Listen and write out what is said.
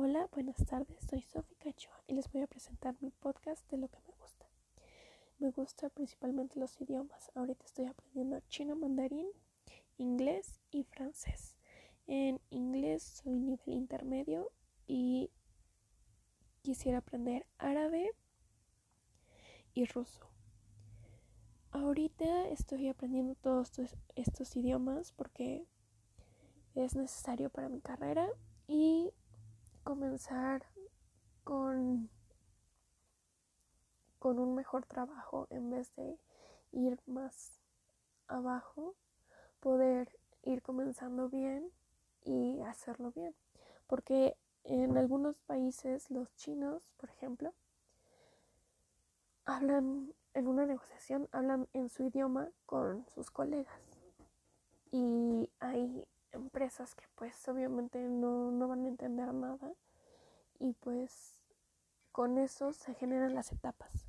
Hola, buenas tardes, soy Sofi Cachoa y les voy a presentar mi podcast de lo que me gusta. Me gusta principalmente los idiomas. Ahorita estoy aprendiendo chino mandarín, inglés y francés. En inglés soy nivel intermedio y quisiera aprender árabe y ruso. Ahorita estoy aprendiendo todos estos, idiomas porque es necesario para mi carrera y comenzar con, con un mejor trabajo en vez de ir más abajo, poder ir comenzando bien y hacerlo bien. Porque en algunos países los chinos, por ejemplo, hablan en una negociación, hablan en su idioma con sus colegas. Y hay empresas que pues obviamente no, no van a entender nada y pues con eso se generan las etapas.